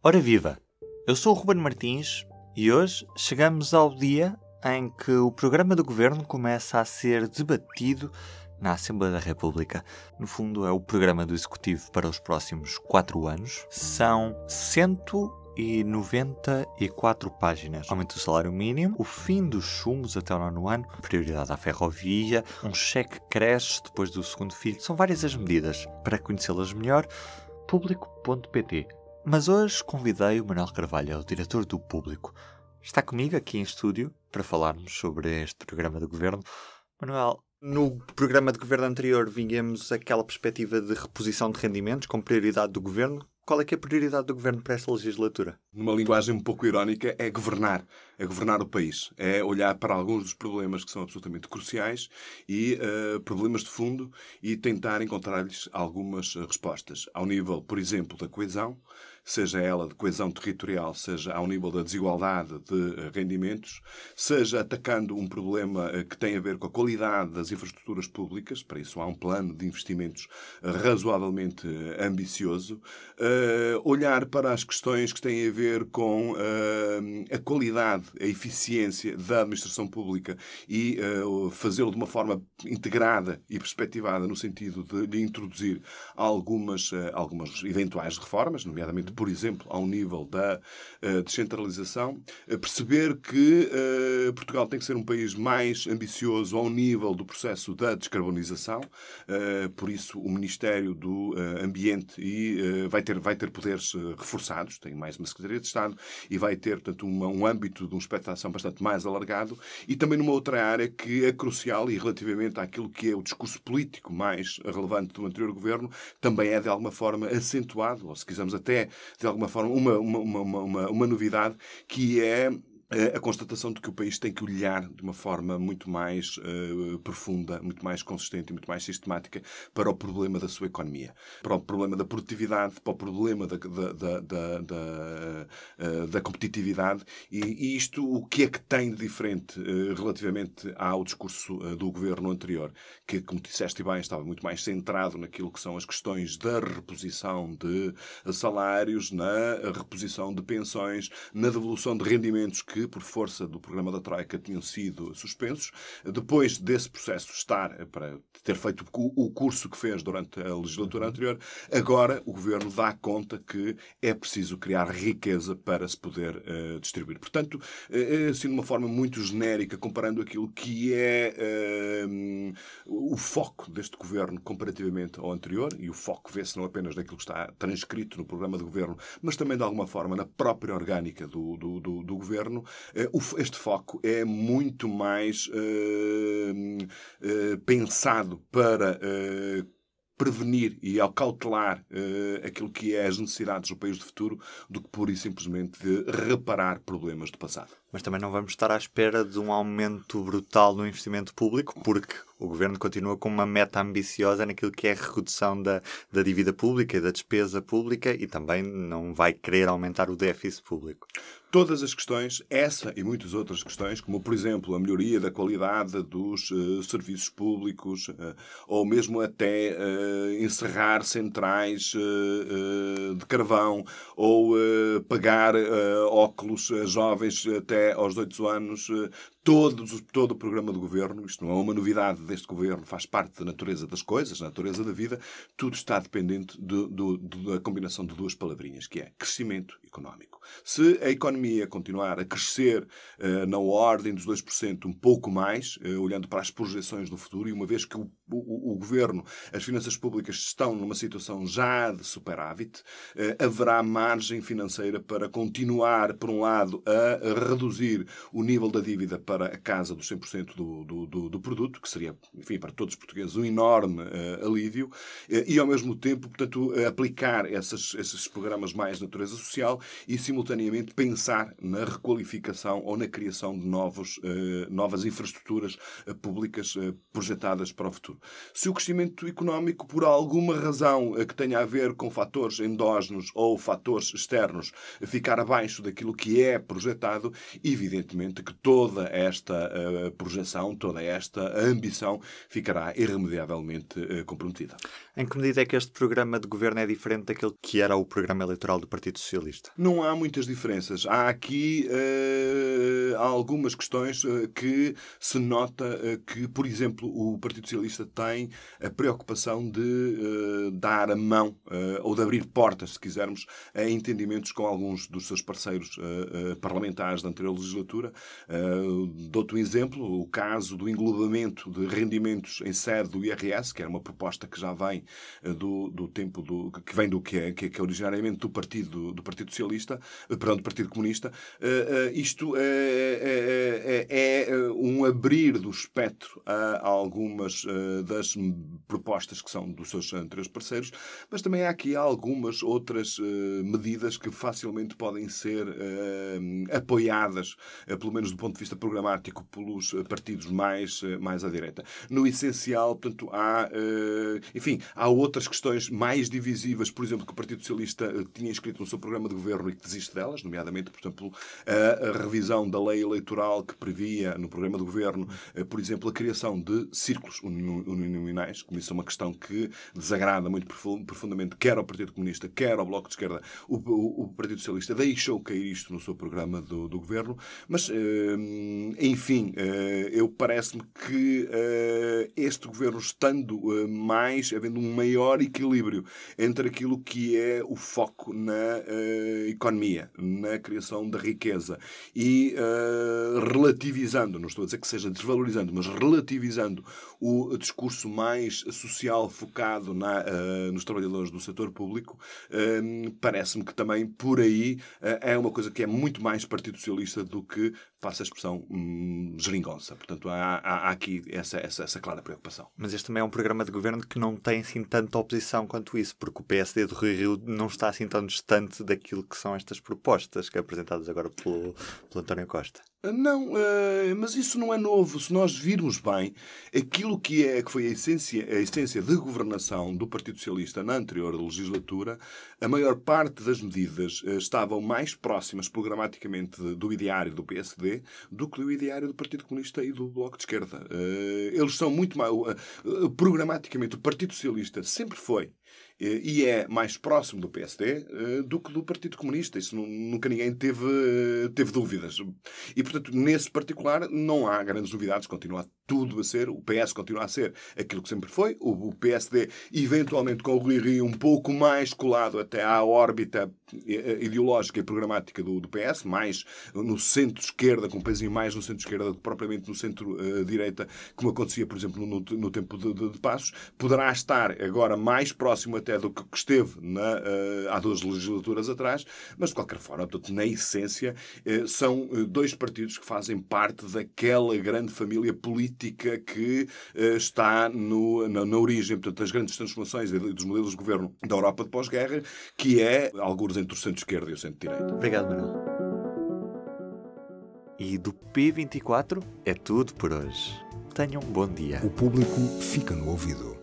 Ora viva! Eu sou o Ruben Martins e hoje chegamos ao dia em que o programa do governo começa a ser debatido na Assembleia da República. No fundo, é o programa do Executivo para os próximos quatro anos. São 194 páginas. Aumento do salário mínimo, o fim dos chumos até o nono ano, prioridade à ferrovia, um cheque cresce depois do segundo filho. São várias as medidas. Para conhecê-las melhor, público.pt. Mas hoje convidei o Manuel Carvalho, o diretor do Público. Está comigo aqui em estúdio para falarmos sobre este programa do governo. Manuel, no programa de governo anterior vínhamos aquela perspectiva de reposição de rendimentos como prioridade do governo. Qual é que é a prioridade do governo para esta legislatura? Numa linguagem um pouco irónica, é governar. É governar o país. É olhar para alguns dos problemas que são absolutamente cruciais e uh, problemas de fundo e tentar encontrar-lhes algumas respostas. Ao nível, por exemplo, da coesão, seja ela de coesão territorial, seja ao nível da desigualdade de eh, rendimentos, seja atacando um problema eh, que tem a ver com a qualidade das infraestruturas públicas, para isso há um plano de investimentos eh, razoavelmente ambicioso, olhar para as questões que têm a ver com a qualidade, a eficiência da administração pública e fazê-lo de uma forma integrada e perspectivada no sentido de, de introduzir algumas, algumas eventuais reformas, nomeadamente por exemplo, ao nível da uh, descentralização, uh, perceber que uh, Portugal tem que ser um país mais ambicioso ao nível do processo da descarbonização, por isso o Ministério do Ambiente e, vai, ter, vai ter poderes reforçados, tem mais uma Secretaria de Estado e vai ter, portanto, uma, um âmbito de um espectro de ação bastante mais alargado e também numa outra área que é crucial e relativamente àquilo que é o discurso político mais relevante do anterior governo, também é de alguma forma acentuado, ou se quisermos até de alguma forma, uma, uma, uma, uma, novidade que é a constatação de que o país tem que olhar de uma forma muito mais uh, profunda, muito mais consistente e muito mais sistemática para o problema da sua economia, para o problema da produtividade, para o problema da, da, da, da, da, uh, da competitividade. E, e, isto o que é que tem de diferente uh, relativamente ao discurso do governo anterior, que, como disseste bem, estava muito mais centrado naquilo que são as questões da reposição de salários, na reposição de pensões, na devolução de rendimentos que que, por força do programa da Troika, tinham sido suspensos. Depois desse processo estar, para ter feito o curso que fez durante a legislatura uhum. anterior, agora o governo dá conta que é preciso criar riqueza para se poder uh, distribuir. Portanto, uh, assim, de uma forma muito genérica, comparando aquilo que é uh, o foco deste governo comparativamente ao anterior, e o foco vê-se não apenas naquilo que está transcrito no programa de governo, mas também de alguma forma na própria orgânica do, do, do, do governo, eh, este foco é muito mais uh, uh, pensado para prevenir e acautelar uh, aquilo que é as necessidades do país do futuro do que pura e simplesmente de reparar problemas do passado. Mas também não vamos estar à espera de um aumento brutal no investimento público, porque o governo continua com uma meta ambiciosa naquilo que é a redução da, da dívida pública e da despesa pública e também não vai querer aumentar o déficit público. Todas as questões, essa e muitas outras questões, como por exemplo a melhoria da qualidade dos uh, serviços públicos, uh, ou mesmo até uh, encerrar centrais de carvão, ou pagar óculos a jovens até aos 18 anos, todos, todo o programa do governo, isto não é uma novidade deste governo, faz parte da natureza das coisas, da natureza da vida, tudo está dependente de, de, de, da combinação de duas palavrinhas, que é crescimento económico. Se a economia continuar a crescer uh, na ordem dos 2%, um pouco mais, uh, olhando para as projeções do futuro, e uma vez que o, o, o, governo, as finanças públicas estão numa situação já de superávit, uh, haverá margem financeira para continuar, por um lado, a reduzir o nível da dívida para a casa dos 100% do, do, do, do, produto, que seria, enfim, para todos os portugueses um enorme uh, alívio, uh, e ao mesmo tempo, portanto, uh, aplicar essas, esses programas mais de natureza social e simultaneamente pensar na requalificação ou na criação de novos, novas infraestruturas públicas projetadas para o futuro. Se o crescimento económico, por alguma razão que tenha a ver com fatores endógenos ou fatores externos, ficar abaixo daquilo que é projetado, evidentemente que toda esta uh, projeção, toda esta ambição ficará irremediavelmente uh, comprometida. Em que medida é que este programa de governo é diferente daquele que era o programa eleitoral do Partido Socialista? Não há muitas diferenças. Há aqui uh, algumas questões que se nota que, por exemplo, o Partido Socialista tem a preocupação de dar a mão ou de abrir portas, se quisermos, a entendimentos com alguns dos seus parceiros parlamentares da anterior legislatura. Dou-te um exemplo, o caso do englobamento de rendimentos em sede do IRS, que era uma proposta que já vem do, do tempo do, que vem do que é, que é originariamente do Partido, do Partido Socialista, perdão, do Partido Comunista, isto é, é, é, um abrir do espectro a algumas das propostas que são dos seus anteriores parceiros, mas também há aqui algumas outras medidas que facilmente podem ser apoiadas, pelo menos do ponto de vista programático, pelos partidos mais, mais à direita. No essencial, portanto, há, enfim, há outras questões mais divisivas, por exemplo, que o Partido Socialista tinha inscrito no seu programa de governo e que desiste delas, nomeadamente, por exemplo, a, revisão da lei eleitoral que previa no programa de governo, eh, por exemplo, a criação de círculos uninominais, como isso é uma questão que desagrada muito profundamente quer ao Partido Comunista, quer ao Bloco de Esquerda. O, o, o Partido Socialista deixou cair isto no seu programa do, do governo, mas, eh, enfim, eh, eu parece-me que este governo, estando mais, havendo um maior equilíbrio entre aquilo que é o foco na economia, na criação da riqueza e relativizando, não estou a dizer que seja desvalorizando, mas relativizando o discurso mais social focado na, nos trabalhadores do setor público, parece-me que também por aí é uma coisa que é muito mais Partido Socialista do que, passa a expressão, hum, geringonça. Portanto, há, há, há aqui essa, essa, essa, clara preocupação. Mas este também é um programa de governo que não tem assim tanta oposição quanto isso, porque o PSD do Rio Rio não está assim tão distante daquilo que são estas propostas que é apresentadas agora pelo, pelo António Costa. Não, uh, mas isso não é novo. Se nós virmos bem, aquilo que, é, que foi a essência, a essência de governação do Partido Socialista na anterior legislatura, a maior parte das medidas uh, estavam mais próximas programaticamente do ideário do PSD do que do ideário do Partido Comunista e do Bloco de Esquerda. Uh, eles são muito mais. programaticamente, o Partido Socialista sempre foi e é mais próximo do PSD eh, do que do Partido Comunista. Isso nunca ninguém teve, eh, teve dúvidas. E, portanto, nesse particular, não há grandes novidades. Continua tudo a ser, o PS continua a ser aquilo que sempre foi, o PSD, eventualmente com o Rui Rio um pouco mais colado até à órbita ideológica e programática do, do PS, mais no centro-esquerda, com um pezinho mais no centro-esquerda do que propriamente no centro-direita, como acontecia, por exemplo, no, no tempo de, de, de Passos, poderá estar agora mais próximo até até do que esteve na, uh, há duas legislaturas atrás, mas de qualquer forma, portanto, na essência, uh, são uh, dois partidos que fazem parte daquela grande família política que está no, na, na, origem portanto, das grandes transformações e dos modelos de governo da Europa de pós-guerra, que é alguns entre o centro-esquerda e o centro-direita. Obrigado, Manuel. E do P24 é tudo por hoje. Tenham um bom dia. O público fica no ouvido.